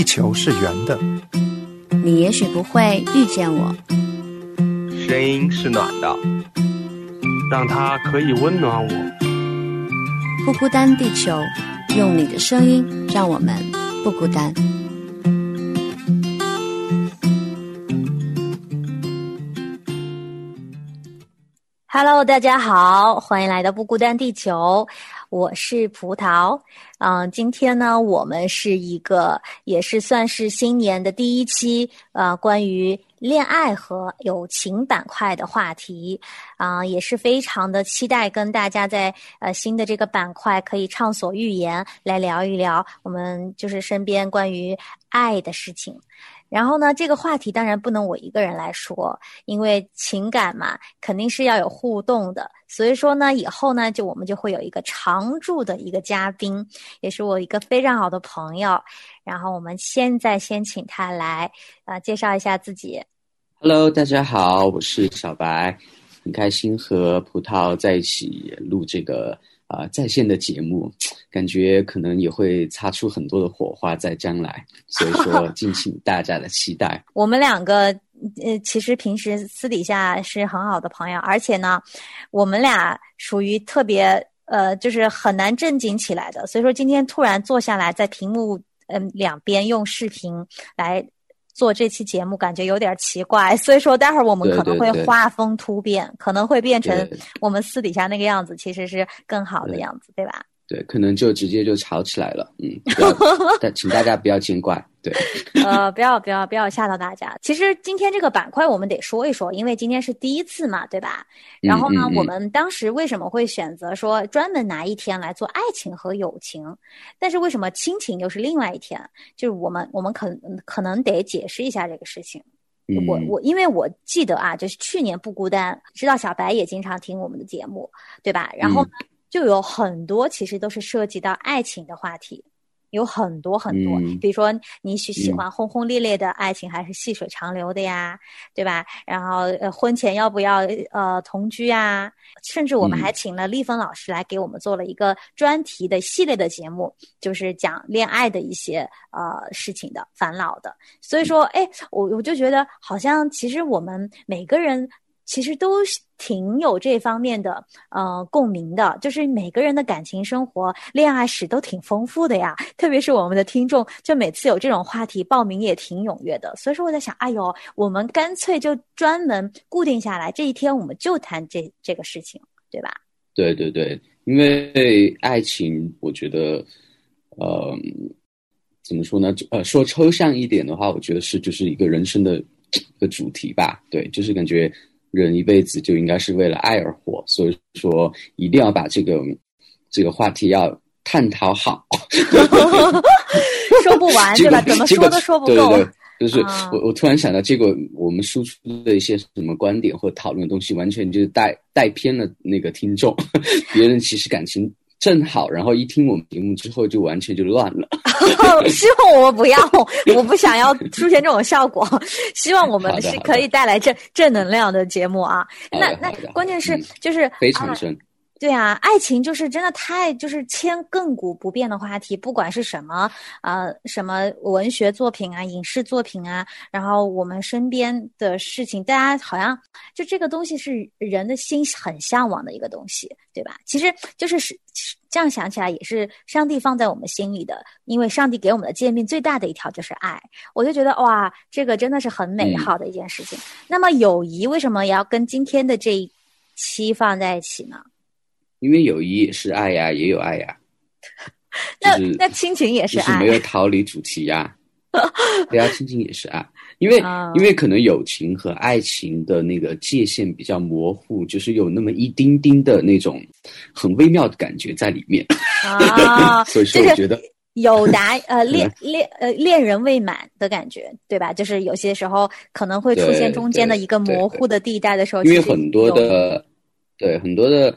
地球是圆的，你也许不会遇见我。声音是暖的，让它可以温暖我。不孤单，地球，用你的声音让我们不孤单。Hello，大家好，欢迎来到不孤单地球。我是葡萄，嗯，今天呢，我们是一个也是算是新年的第一期，呃，关于恋爱和友情板块的话题，啊，也是非常的期待跟大家在呃新的这个板块可以畅所欲言，来聊一聊我们就是身边关于爱的事情。然后呢，这个话题当然不能我一个人来说，因为情感嘛，肯定是要有互动的。所以说呢，以后呢，就我们就会有一个常驻的一个嘉宾，也是我一个非常好的朋友。然后我们现在先请他来，呃，介绍一下自己。Hello，大家好，我是小白，很开心和葡萄在一起录这个。啊，在线的节目，感觉可能也会擦出很多的火花在将来，所以说 敬请大家的期待。我们两个呃，其实平时私底下是很好的朋友，而且呢，我们俩属于特别呃，就是很难正经起来的。所以说今天突然坐下来，在屏幕嗯两边用视频来。做这期节目感觉有点奇怪，所以说待会儿我们可能会画风突变，可能会变成我们私底下那个样子，其实是更好的样子，对吧？对，可能就直接就吵起来了，嗯，但 请大家不要见怪，对，呃，不要不要不要吓到大家。其实今天这个板块我们得说一说，因为今天是第一次嘛，对吧？然后呢，我们当时为什么会选择说专门拿一天来做爱情和友情？但是为什么亲情又是另外一天？就是我们我们可可能得解释一下这个事情。我我因为我记得啊，就是去年不孤单，知道小白也经常听我们的节目，对吧？然后呢？就有很多其实都是涉及到爱情的话题，有很多很多，比如说你喜喜欢轰轰烈烈的爱情，还是细水长流的呀，对吧？然后呃，婚前要不要呃同居啊？甚至我们还请了丽芬老师来给我们做了一个专题的系列的节目，就是讲恋爱的一些呃事情的烦恼的。所以说，哎，我我就觉得好像其实我们每个人。其实都挺有这方面的呃共鸣的，就是每个人的感情生活、恋爱史都挺丰富的呀。特别是我们的听众，就每次有这种话题报名也挺踊跃的。所以说我在想，哎呦，我们干脆就专门固定下来，这一天我们就谈这这个事情，对吧？对对对，因为爱情，我觉得，呃，怎么说呢？呃，说抽象一点的话，我觉得是就是一个人生的一个主题吧。对，就是感觉。人一辈子就应该是为了爱而活，所以说一定要把这个这个话题要探讨好。说不完对吧？怎么说都说不够。对对对，就是我我突然想到，这个我们输出的一些什么观点或讨论的东西，完全就是带带偏了那个听众。别人其实感情。正好，然后一听我们节目之后，就完全就乱了。希望我们不要，我不想要出现这种效果。希望我们是可以带来正正能量的节目啊。那那关键是就是非常深。对啊，爱情就是真的太就是千亘古不变的话题，不管是什么呃什么文学作品啊、影视作品啊，然后我们身边的事情，大家好像就这个东西是人的心很向往的一个东西，对吧？其实就是是这样想起来，也是上帝放在我们心里的，因为上帝给我们的诫命最大的一条就是爱，我就觉得哇，这个真的是很美好的一件事情。那么友谊为什么也要跟今天的这一期放在一起呢？因为友谊是爱呀，也有爱呀。那那亲情也是爱，没有 逃离主题呀。对啊，亲情也是爱，因为因为可能友情和爱情的那个界限比较模糊，就是有那么一丁丁的那种很微妙的感觉在里面。啊，所以说我觉得有达呃 恋恋呃恋人未满的感觉，对吧？就是有些时候可能会出现中间的一个模糊的地带的时候，因为很多的对很多的。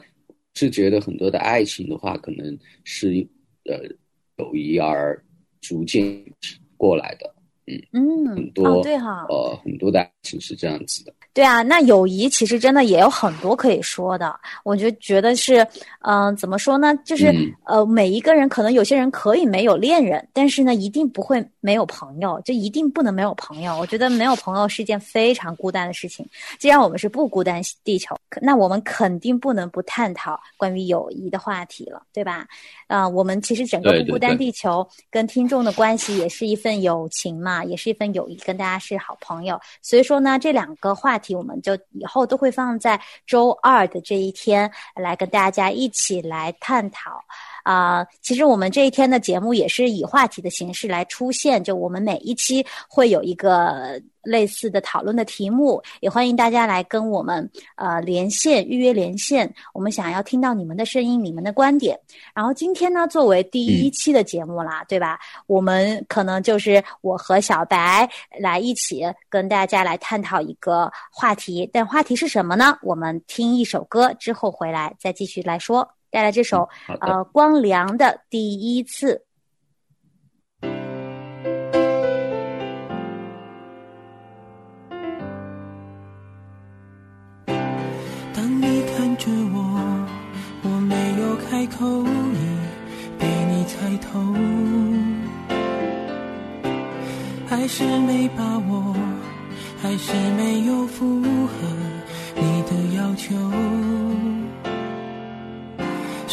是觉得很多的爱情的话，可能是呃友谊而逐渐过来的，嗯嗯，很多对哈，呃，很多的爱情是这样子的。对啊，那友谊其实真的也有很多可以说的。我就觉得是，嗯、怎么说呢？就是、嗯呃，每一个人可能有些人可以没有恋人，但是呢，一定不会没有朋友，就一定不能没有朋友。我觉得没有朋友是一件非常孤单的事情。既然我们是不孤单地球，那我们肯定不能不探讨关于友谊的话题了，对吧？啊、我们其实整个对对不孤单地球跟听众的关系也是一份友情嘛，啊也是一份友谊，跟大家是好朋友。所以说呢，这两个话题我们就以后都会放在周二的这一天来跟大家一起来探讨。啊、其实我们这一天的节目也是以话题的形式来出现，就我们每一期会有一个类似的讨论的题目，也欢迎大家来跟我们呃连线预约连线，我们想要听到你们的声音、你们的观点。然后今天呢，作为第一期的节目啦，对吧？我们可能就是我和小白来一起跟大家来探讨一个话题，但话题是什么呢？我们听一首歌之后回来再继续来说。带来这首呃光良的第一次。当你看着我，我没有开口，已被你猜透，还是没把握，还是没有符合你的要求，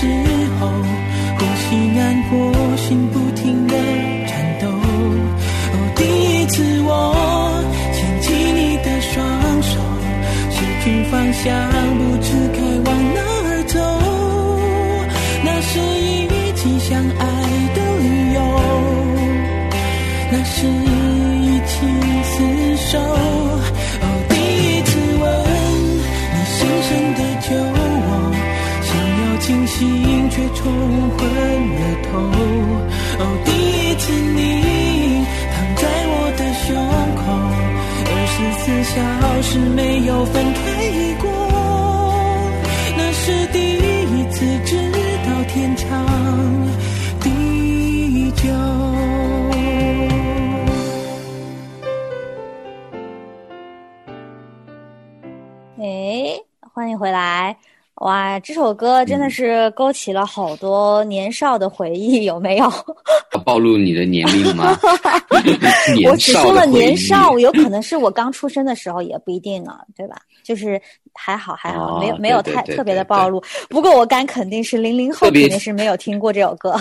时候，呼吸难过，心不停的颤抖。哦，第一次我牵起你的双手，失去方向，不知该心却冲昏了头。哦，第一次你躺在我的胸口，二十四小时没有分开过，那是第一次知道天长地久。哎，欢迎回来！哇，这首歌真的是勾起了好多年少的回忆，有没有？要 暴露你的年龄吗？我只说了年少，有可能是我刚出生的时候，也不一定呢，对吧？就是还好还好，哦没有没有太特别的暴露。不过我敢肯定是零零后肯定是没有听过这首歌。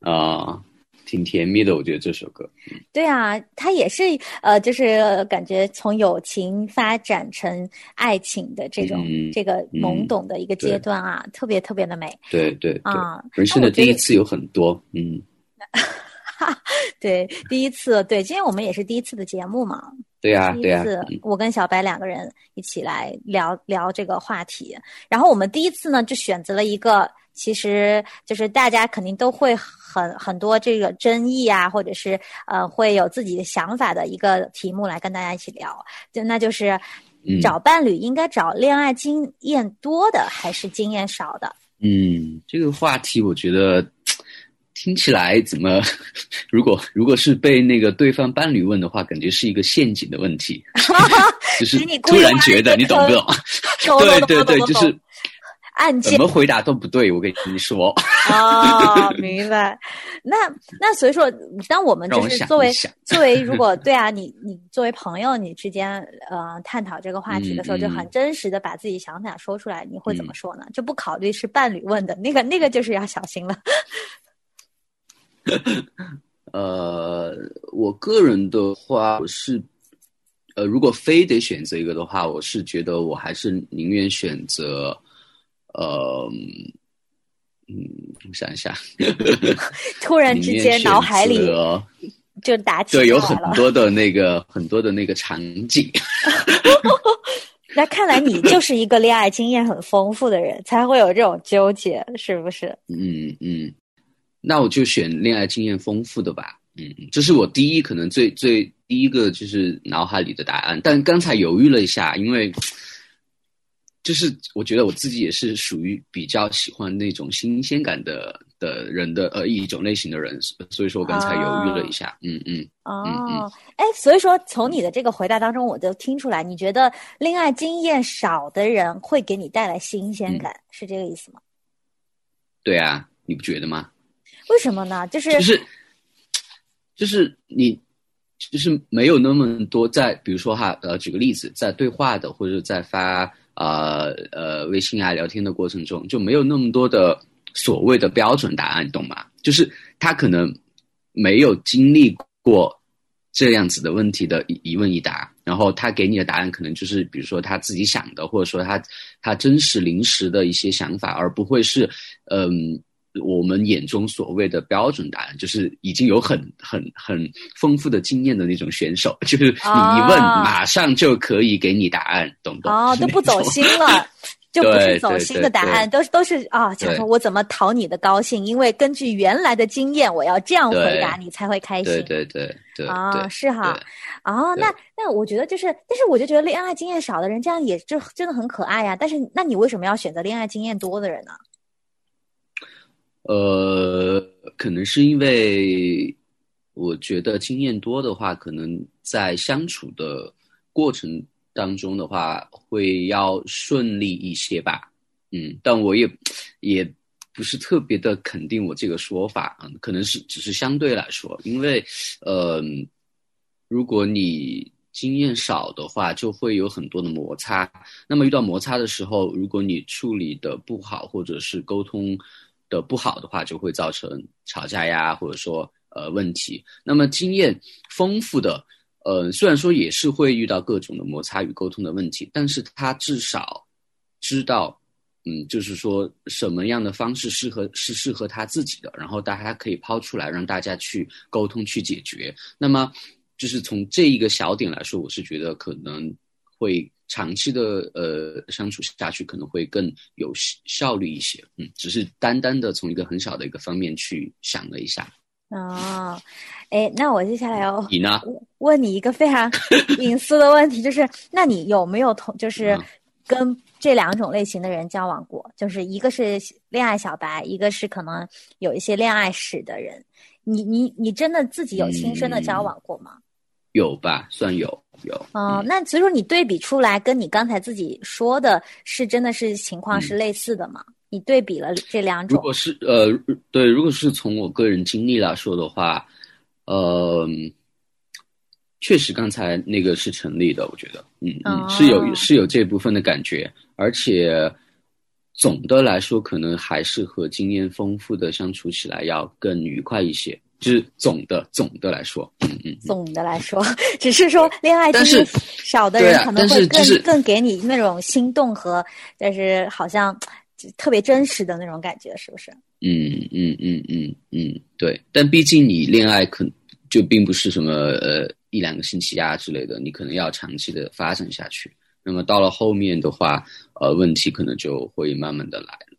啊、挺甜蜜的，我觉得这首歌。对啊，它也是呃，就是感觉从友情发展成爱情的这种、嗯这个懵嗯懂的一个阶段啊，特别特别的美对对对，啊。人生的第一次有很多，嗯，对，第一次，对，今天我们也是第一次的节目嘛，对呀、第对呀、一次嗯我跟小白两个人一起来聊聊这个话题，然后我们第一次呢就选择了一个，其实就是大家肯定都会很很多这个争议啊，或者是呃会有自己的想法的一个题目来跟大家一起聊，就那就是嗯找伴侣应该找恋爱经验多的还是经验少的？嗯，这个话题我觉得听起来怎么，如果如果是被那个对方伴侣问的话，感觉是一个陷阱的问题，就是突然觉得你懂不 懂？对对对，就是怎案件么回答都不对，我跟你说。哦，明白。那那所以说，当我们就是作为作为如果对啊，你 你作为朋友，你之间呃探讨这个话题的时候，嗯就很真实的把自己想法说出来，你会怎么嗯说呢？就不考虑是伴侣问的那个 那个，就是要小心了。呃，我个人的话，我是，呃，如果非得选择一个的话，我是觉得我还是宁愿选择，呃，嗯，我想一下，突然之间，脑海里就打起对，有很多的那个很多的那个场景。那看来你就是一个恋爱经验很丰富的人，才会有这种纠结，是不是？嗯嗯，那我就选恋爱经验丰富的吧。嗯，这是我第一可能最最第一个就是脑海里的答案。但刚才犹豫了一下，因为就是我觉得我自己也是属于比较喜欢那种新鲜感的。的人的呃一种类型的人，所以说我刚才犹豫了一下，嗯嗯哦，哎，所以说从你的这个回答当中，我就听出来，你觉得恋爱经验少的人会给你带来新鲜感，是这个意思吗？对啊，你不觉得吗？为什么呢？就是就是就是你就是没有那么多在，比如说哈，呃，举个例子，在对话的或者在发呃呃微信啊聊天的过程中，就没有那么多的。所谓的标准答案，懂吗？就是他可能没有经历过这样子的问题的一问一答，然后他给你的答案可能就是，比如说他自己想的，或者说他他真实临时的一些想法，而不会是嗯我们眼中所谓的标准答案，就是已经有很很很丰富的经验的那种选手，就是你一问马上就可以给你答案，懂不懂？哦，都不走心了。就不是走心的答案，都是都是啊，想说我怎么讨你的高兴？因为根据原来的经验，我要这样回答你才会开心。对对对对啊，是哈。哦，那那我觉得就是，但是我就觉得恋爱经验少的人，这样也就真的很可爱呀。但是，那你为什么要选择恋爱经验多的人呢？呃，可能是因为我觉得经验多的话，可能在相处的过程。当中的话会要顺利一些吧，嗯，但我也也不是特别的肯定我这个说法啊，可能是只是相对来说，因为呃，如果你经验少的话，就会有很多的摩擦。那么遇到摩擦的时候，如果你处理的不好，或者是沟通的不好的话，就会造成吵架呀，或者说呃问题。那么经验丰富的。呃，虽然说也是会遇到各种的摩擦与沟通的问题，但是他至少知道，嗯，就是说什么样的方式适合是适合他自己的，然后大家可以抛出来让大家去沟通去解决。那么，就是从这一个小点来说，我是觉得可能会长期的呃相处下去可能会更有效率一些。嗯，只是单单的从一个很小的一个方面去想了一下。哦，哎，那我接下来要你呢？问你一个非常隐私的问题，就是那你有没有同，就是跟这两种类型的人交往过？就是一个是恋爱小白，一个是可能有一些恋爱史的人。你你你真的自己有亲身的交往过吗？有吧，算有有。哦，那所以说你对比出来，跟你刚才自己说的是真的是情况是类似的吗？你对比了这两种，如果是呃，对，如果是从我个人经历来说的话，呃，确实刚才那个是成立的，我觉得，嗯嗯，是有是有这部分的感觉，而且总的来说，可能还是和经验丰富的相处起来要更愉快一些，就是总的总的来说，嗯嗯，总的来说，只是说恋爱经历少的人可能会更更给你那种心动和，但是好像。特别真实的那种感觉，是不是？嗯嗯嗯嗯嗯，对。但毕竟你恋爱可就并不是什么呃一两个星期啊之类的，你可能要长期的发展下去。那么到了后面的话，呃，问题可能就会慢慢的来了。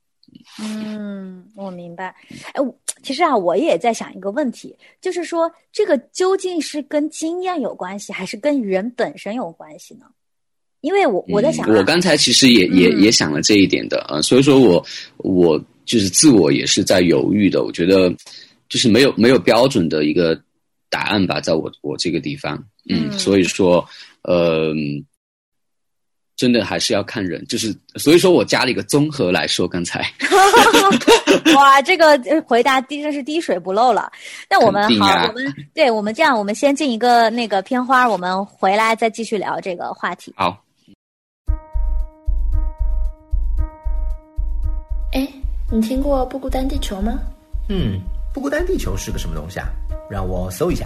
嗯，我明白。哎，其实啊，我也在想一个问题，就是说这个究竟是跟经验有关系，还是跟人本身有关系呢？因为我我在想，我刚才其实也也也想了这一点的啊，所以说我我就是自我也是在犹豫的。我觉得就是没有没有标准的一个答案吧，在我我这个地方，嗯，所以说呃，真的还是要看人，就是所以说我加了一个综合来说，刚才 哇，这个回答滴真是滴水不漏了。那我们好，我们对我们这样，我们先进一个那个片花，我们回来再继续聊这个话题。好。哎，你听过不孤单地球吗？嗯，不孤单地球是个什么东西啊？让我搜一下。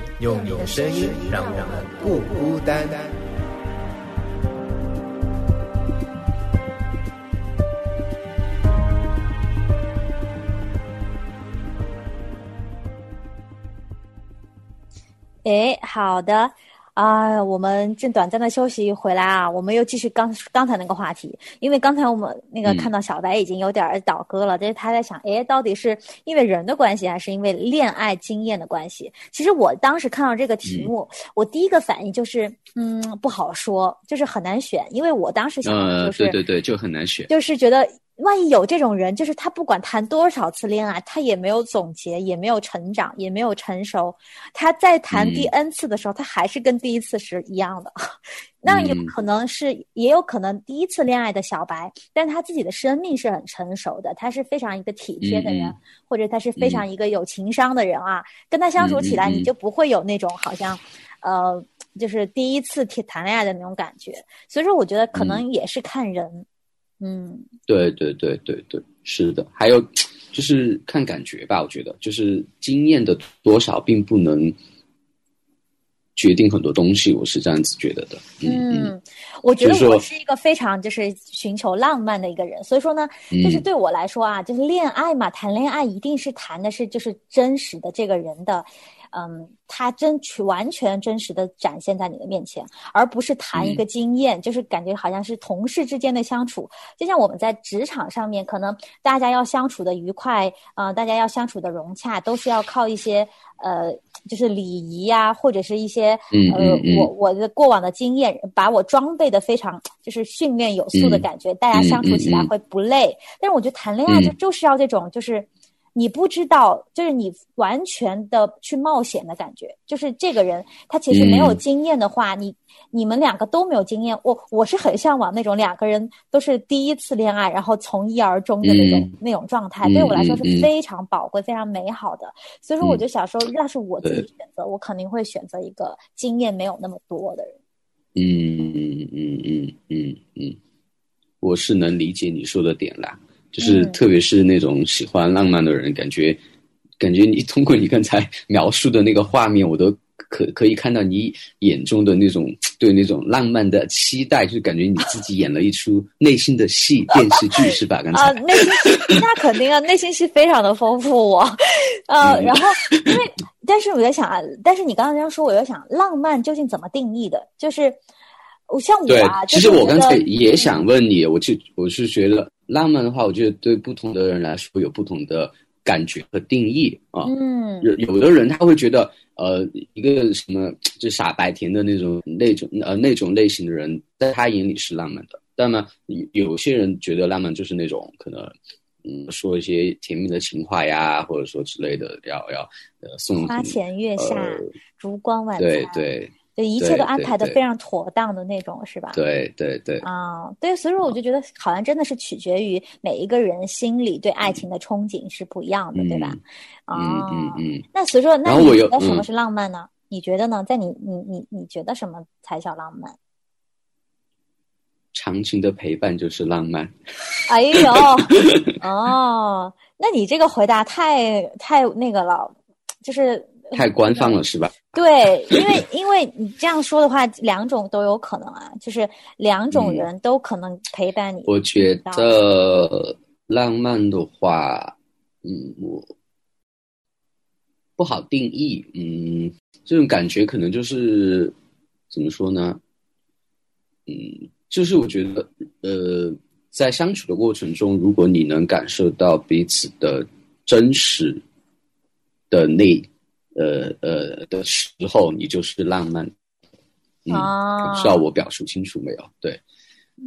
用你的声音让我们不孤单。哎，好的，啊，我们正短暂的休息回来啊，我们又继续刚刚才那个话题，因为刚才我们那个看到小白已经有点倒戈了，但是他在想，哎，到底是因为人的关系，还是因为恋爱经验的关系？其实我当时看到这个题目，我第一个反应就是，嗯，不好说，就是很难选，因为我当时想的就是，对对对，就很难选，就是觉得。万一有这种人，就是他不管谈多少次恋爱，他也没有总结，也没有成长，也没有成熟。他在谈第 N 次的时候，他还是跟第一次是一样的。那有可能是，也有可能第一次恋爱的小白，但他自己的生命是很成熟的，他是非常一个体贴的人，或者他是非常一个有情商的人啊。跟他相处起来，你就不会有那种好像，呃，就是第一次谈恋爱的那种感觉。所以说，我觉得可能也是看人。嗯，对对对对对，是的，还有就是看感觉吧，我觉得就是经验的多少并不能决定很多东西，我是这样子觉得的。嗯，我觉得我是一个非常就是寻求浪漫的一个人，所以说呢，就是对我来说啊，就是恋爱嘛，谈恋爱一定是谈的是就是真实的这个人的。嗯，他真去完全真实的展现在你的面前，而不是谈一个经验，就是感觉好像是同事之间的相处。就像我们在职场上面，可能大家要相处的愉快，啊，大家要相处的融洽，都是要靠一些呃，就是礼仪呀，或者是一些呃，我我的过往的经验，把我装备的非常就是训练有素的感觉，大家相处起来会不累。但是我觉得谈恋爱就就是要这种就是。你不知道，就是你完全的去冒险的感觉，就是这个人他其实没有经验的话，你你们两个都没有经验，我我是很向往那种两个人都是第一次恋爱，然后从一而终的那种那种状态，对我来说是非常宝贵、非常美好的。所以说，我就小时候要是我自己选择，我肯定会选择一个经验没有那么多的人。嗯嗯嗯嗯嗯嗯，我是能理解你说的点啦。就是特别是那种喜欢浪漫的人，感觉，感觉你 通过你刚才描述的那个画面，我都可可以看到你眼中的那种对那种浪漫的期待，就感觉你自己演了一出内心的戏电视剧是吧？刚 才啊，内心戏那肯定啊，内心戏非常的丰富我，呃，然后因为但是我在想啊，但是你刚刚这样说，我在想浪漫究竟怎么定义的？就是我像我啊，其实我刚才也想问你，我就我是觉得。浪漫的话，我觉得对不同的人来说有不同的感觉和定义啊。嗯，有有的人他会觉得，呃，一个什么就傻白甜的那种那种呃那种类型的人，在他眼里是浪漫的。但呢，有些人觉得浪漫就是那种可能，嗯，说一些甜蜜的情话呀，或者说之类的，要要呃送花前月下，烛光晚餐。对对。就一切都安排的非常妥当的那种，是吧？对对对。啊，对，所以说我就觉得好像真的是取决于每一个人心里对爱情的憧憬是不一样的，对吧？嗯嗯嗯。那所以说，那你觉得什么是浪漫呢？你觉得呢？在你你你你觉得什么才叫浪漫？长情的陪伴就是浪漫。哎呦，哦，那你这个回答太太那个了，就是。太官方了是吧？对，因为因为你这样说的话，两种都有可能啊，就是两种人都可能陪伴你。我觉得浪漫的话，嗯，我不好定义，嗯，这种感觉可能就是怎么说呢？嗯，就是我觉得，呃，在相处的过程中，如果你能感受到彼此的真实的那。呃呃的时候，你就是浪漫。哦，不知道我表述清楚没有？对，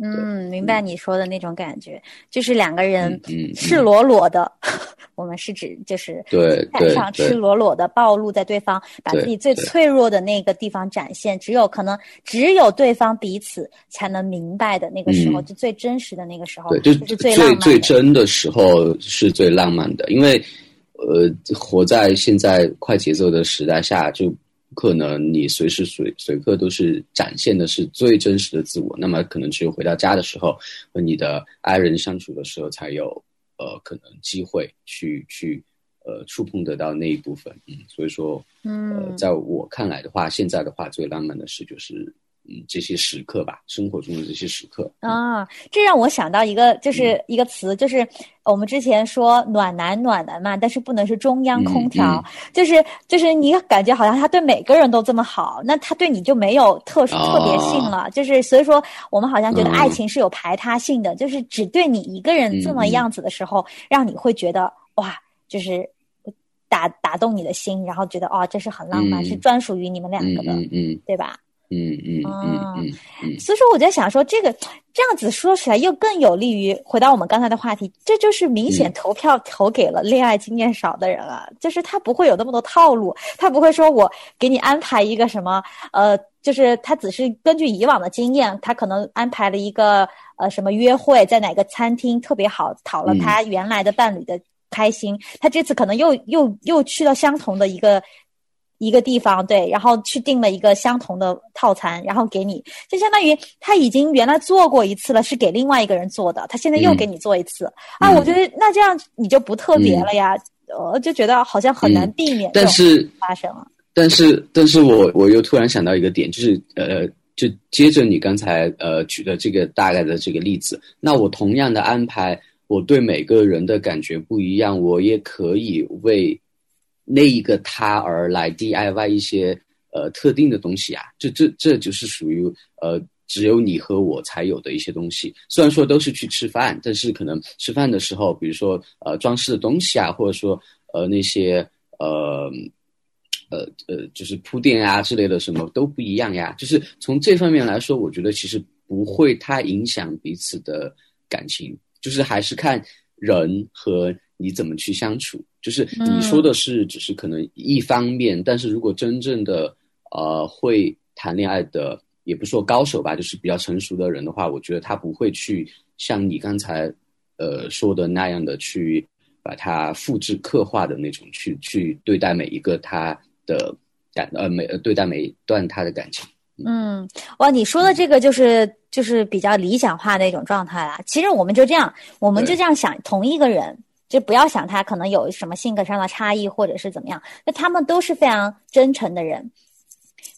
嗯，明白你说的那种感觉，就是两个人赤裸裸的，我们是指就是对台上赤裸裸的暴露在对方，把自己最脆弱的那个地方展现，只有可能只有对方彼此才能明白的那个时候，就最真实的那个时候，对，就是最最最真的时候是最浪漫的，因为。呃，活在现在快节奏的时代下，就可能你随时随随刻都是展现的是最真实的自我。那么，可能只有回到家的时候和你的爱人相处的时候，才有呃可能机会去去呃触碰得到那一部分。嗯，所以说，嗯，在我看来的话，现在的话最浪漫的事就是。嗯，这些时刻吧，生活中的这些时刻啊，这让我想到一个，就是一个词，就是我们之前说暖男暖男嘛，但是不能是中央空调，就是就是你感觉好像他对每个人都这么好，那他对你就没有特殊特别性了，就是所以说我们好像觉得爱情是有排他性的，就是只对你一个人这么样子的时候，让你会觉得哇，就是打打动你的心，然后觉得哦，这是很浪漫，是专属于你们两个的，嗯，对吧？嗯嗯嗯嗯，所以说我在想说，这个这样子说起来又更有利于回到我们刚才的话题，这就是明显投票投给了恋爱经验少的人了，就是他不会有那么多套路，他不会说我给你安排一个什么，呃，就是他只是根据以往的经验，他可能安排了一个呃什么约会，在哪个餐厅特别好，讨了他原来的伴侣的开心，他这次可能又又又去了相同的一个。一个地方对，然后去订了一个相同的套餐，然后给你，就相当于他已经原来做过一次了，是给另外一个人做的，他现在又给你做一次啊！我觉得那这样你就不特别了呀，呃，就觉得好像很难避免但是发生了。但是，但是我我又突然想到一个点，就是呃，就接着你刚才呃举的这个大概的这个例子，那我同样的安排，我对每个人的感觉不一样，我也可以为。那一个他而来 DIY 一些呃特定的东西啊，这这这就是属于呃只有你和我才有的一些东西。虽然说都是去吃饭，但是可能吃饭的时候，比如说呃装饰的东西啊，或者说呃那些呃呃呃就是铺垫啊之类的什么都不一样呀。就是从这方面来说，我觉得其实不会太影响彼此的感情，就是还是看人和。你怎么去相处？就是你说的是只是可能一方面，但是如果真正的呃会谈恋爱的，也不说高手吧，就是比较成熟的人的话，我觉得他不会去像你刚才呃说的那样的去把它复制刻画的那种去去对待每一个他的感呃每对待每一段他的感情。嗯，哇，你说的这个就是就是比较理想化的一种状态啦。其实我们就这样，我们就这样想，同一个人。就不要想他可能有什么性格上的差异，或者是怎么样。那他们都是非常真诚的人，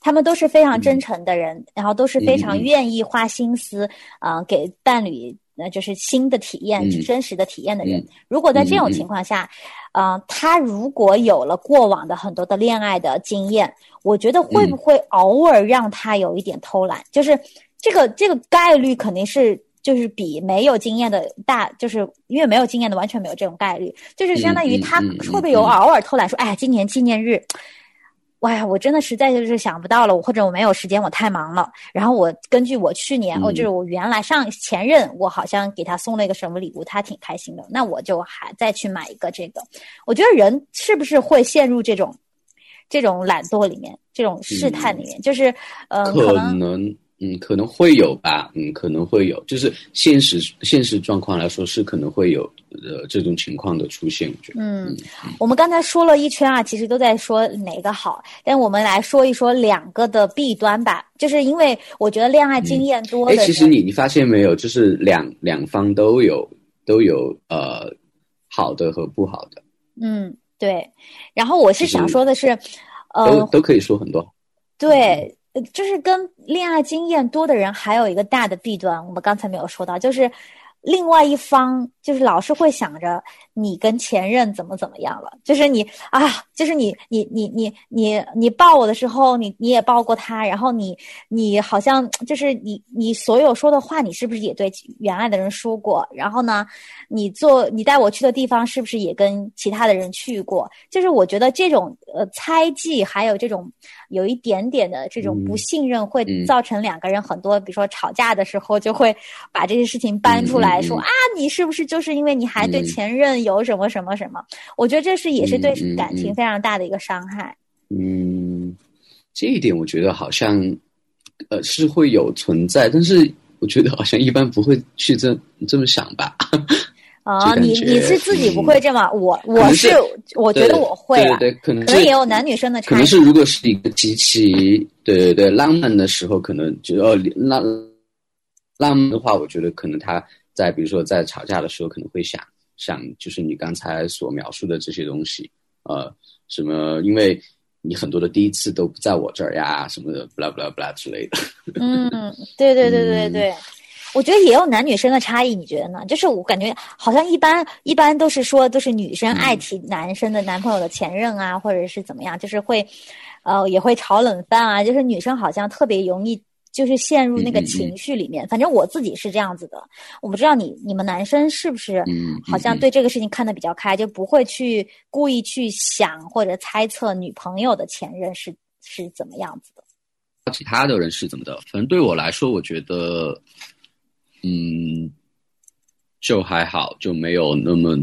他们都是非常真诚的人，然后都是非常愿意花心思啊，给伴侣呃就是新的体验、真实的体验的人。如果在这种情况下，啊，他如果有了过往的很多的恋爱的经验，我觉得会不会偶尔让他有一点偷懒？就是这个这个概率肯定是。就是比没有经验的大，就是因为没有经验的完全没有这种概率，就是相当于他会不会有偶尔偷懒说，哎，今年纪念日，哇呀，我真的实在就是想不到了，或者我没有时间，我太忙了。然后我根据我去年，哦，就是我原来上前任，我好像给他送了一个什么礼物，他挺开心的，那我就还再去买一个这个。我觉得人是不是会陷入这种这种懒惰里面，这种试探里面，就是呃，可能。嗯，可能会有吧。嗯，可能会有，就是现实现实状况来说是可能会有呃这种情况的出现。我觉得，嗯，我们刚才说了一圈啊，其实都在说哪个好，但我们来说一说两个的弊端吧。就是因为我觉得恋爱经验多其实你你发现没有，就是两两方都有都有呃好的和不好的。嗯，对。然后我是想说的是，呃，都都可以说很多。对。就是跟恋爱经验多的人还有一个大的弊端，我们刚才没有说到，就是另外一方就是老是会想着你跟前任怎么怎么样了，就是你啊，就是你你你你你你抱我的时候，你你也抱过他，然后你你好像就是你你所有说的话，你是不是也对原来的人说过？然后呢，你做你带我去的地方，是不是也跟其他的人去过？就是我觉得这种呃猜忌，还有这种。有一点点的这种不信任，会造成两个人很多，比如说吵架的时候，就会把这些事情搬出来说啊，你是不是就是因为你还对前任有什么什么什么？我觉得这是也是对感情非常大的一个伤害。嗯，这一点我觉得好像呃是会有存在，但是我觉得好像一般不会去这这么想吧。啊，你你是自己不会这么，我我是我觉得我会啊，对对，可能可能也有男女生的差异。可能是如果是一个极其对对对浪漫的时候，可能就哦浪浪漫的话，我觉得可能他在比如说在吵架的时候，可能会想想就是你刚才所描述的这些东西，呃，什么因为你很多的第一次都不在我这儿呀，什么的，blah blah blah 之类的。嗯，对对对对对。我觉得也有男女生的差异，你觉得呢？就是我感觉好像一般一般都是说都是女生爱提男生的男朋友的前任啊，或者是怎么样，就是会，呃，也会炒冷饭啊。就是女生好像特别容易就是陷入那个情绪里面。反正我自己是这样子的，我不知道你你们男生是不是，好像对这个事情看得比较开，就不会去故意去想或者猜测女朋友的前任是是怎么样子的。其他的人是怎么的？反正对我来说，我觉得。嗯，就还好，就没有那么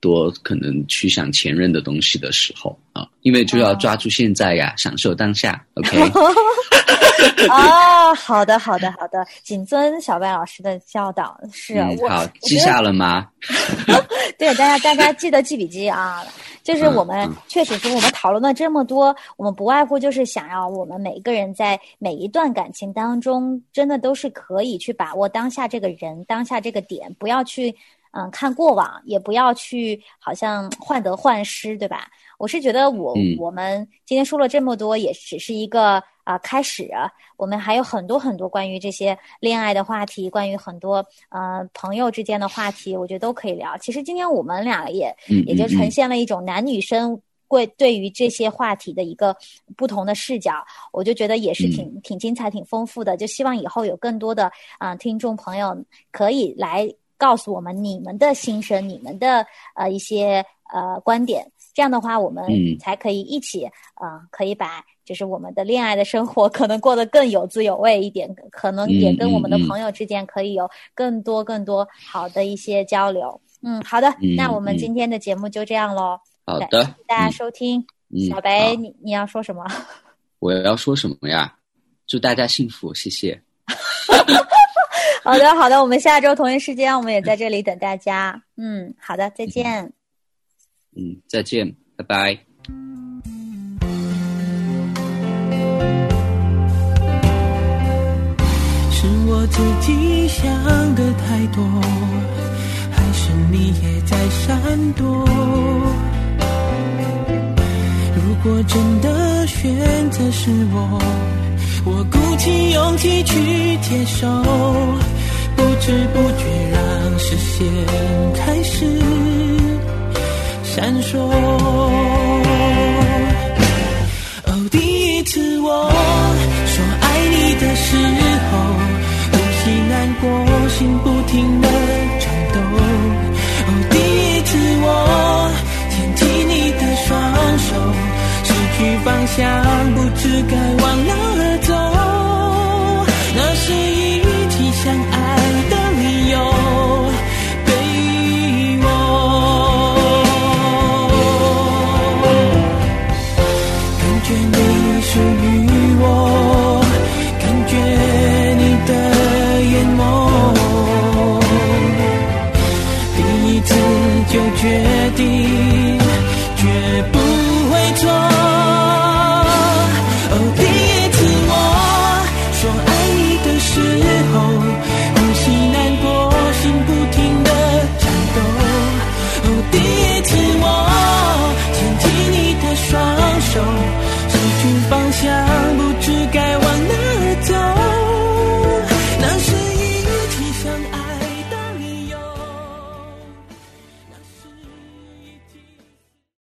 多可能去想前任的东西的时候啊，因为就要抓住现在呀，享受当下。OK。啊，好的，好的，好的，谨遵小白老师的教导。是，好，记下了吗？对，大家大家记得记笔记啊。就是我们确实是我们讨论了这么多，我们不外乎就是想要我们每一个人在每一段感情当中，真的都是可以去把握当下这个人，当下这个点，不要去嗯看过往，也不要去好像患得患失，对吧？我是觉得我我们今天说了这么多，也只是一个。啊，开始，我们还有很多很多关于这些恋爱的话题，关于很多呃朋友之间的话题，我觉得都可以聊。其实今天我们俩也也就呈现了一种男女生会对于这些话题的一个不同的视角，我就觉得也是挺挺精彩、挺丰富的。就希望以后有更多的啊听众朋友可以来告诉我们你们的心声、你们的呃一些呃观点，这样的话我们才可以一起啊可以把。就是我们的恋爱的生活 可能过得更有滋有味一点，可能也跟我们的朋友之间可以有更多更多好的一些交流。嗯，好的，那我们今天的节目就这样喽。好的，大家收听。小白，你你要说什么？我要说什么呀？祝大家幸福，谢谢。好的，好的，我们下周同一时间，我们也在这里等大家。嗯，好的，再见。嗯，再见，拜拜。是我自己想的太多，还是你也在闪躲？如果真的选择是我，我鼓起勇气去接受，不知不觉让视线开始闪烁。哦，第一次我说爱你的时候。呼吸难过，心不停的颤抖。哦，第一次我牵起你的双手，失去方向，不知该往哪儿走。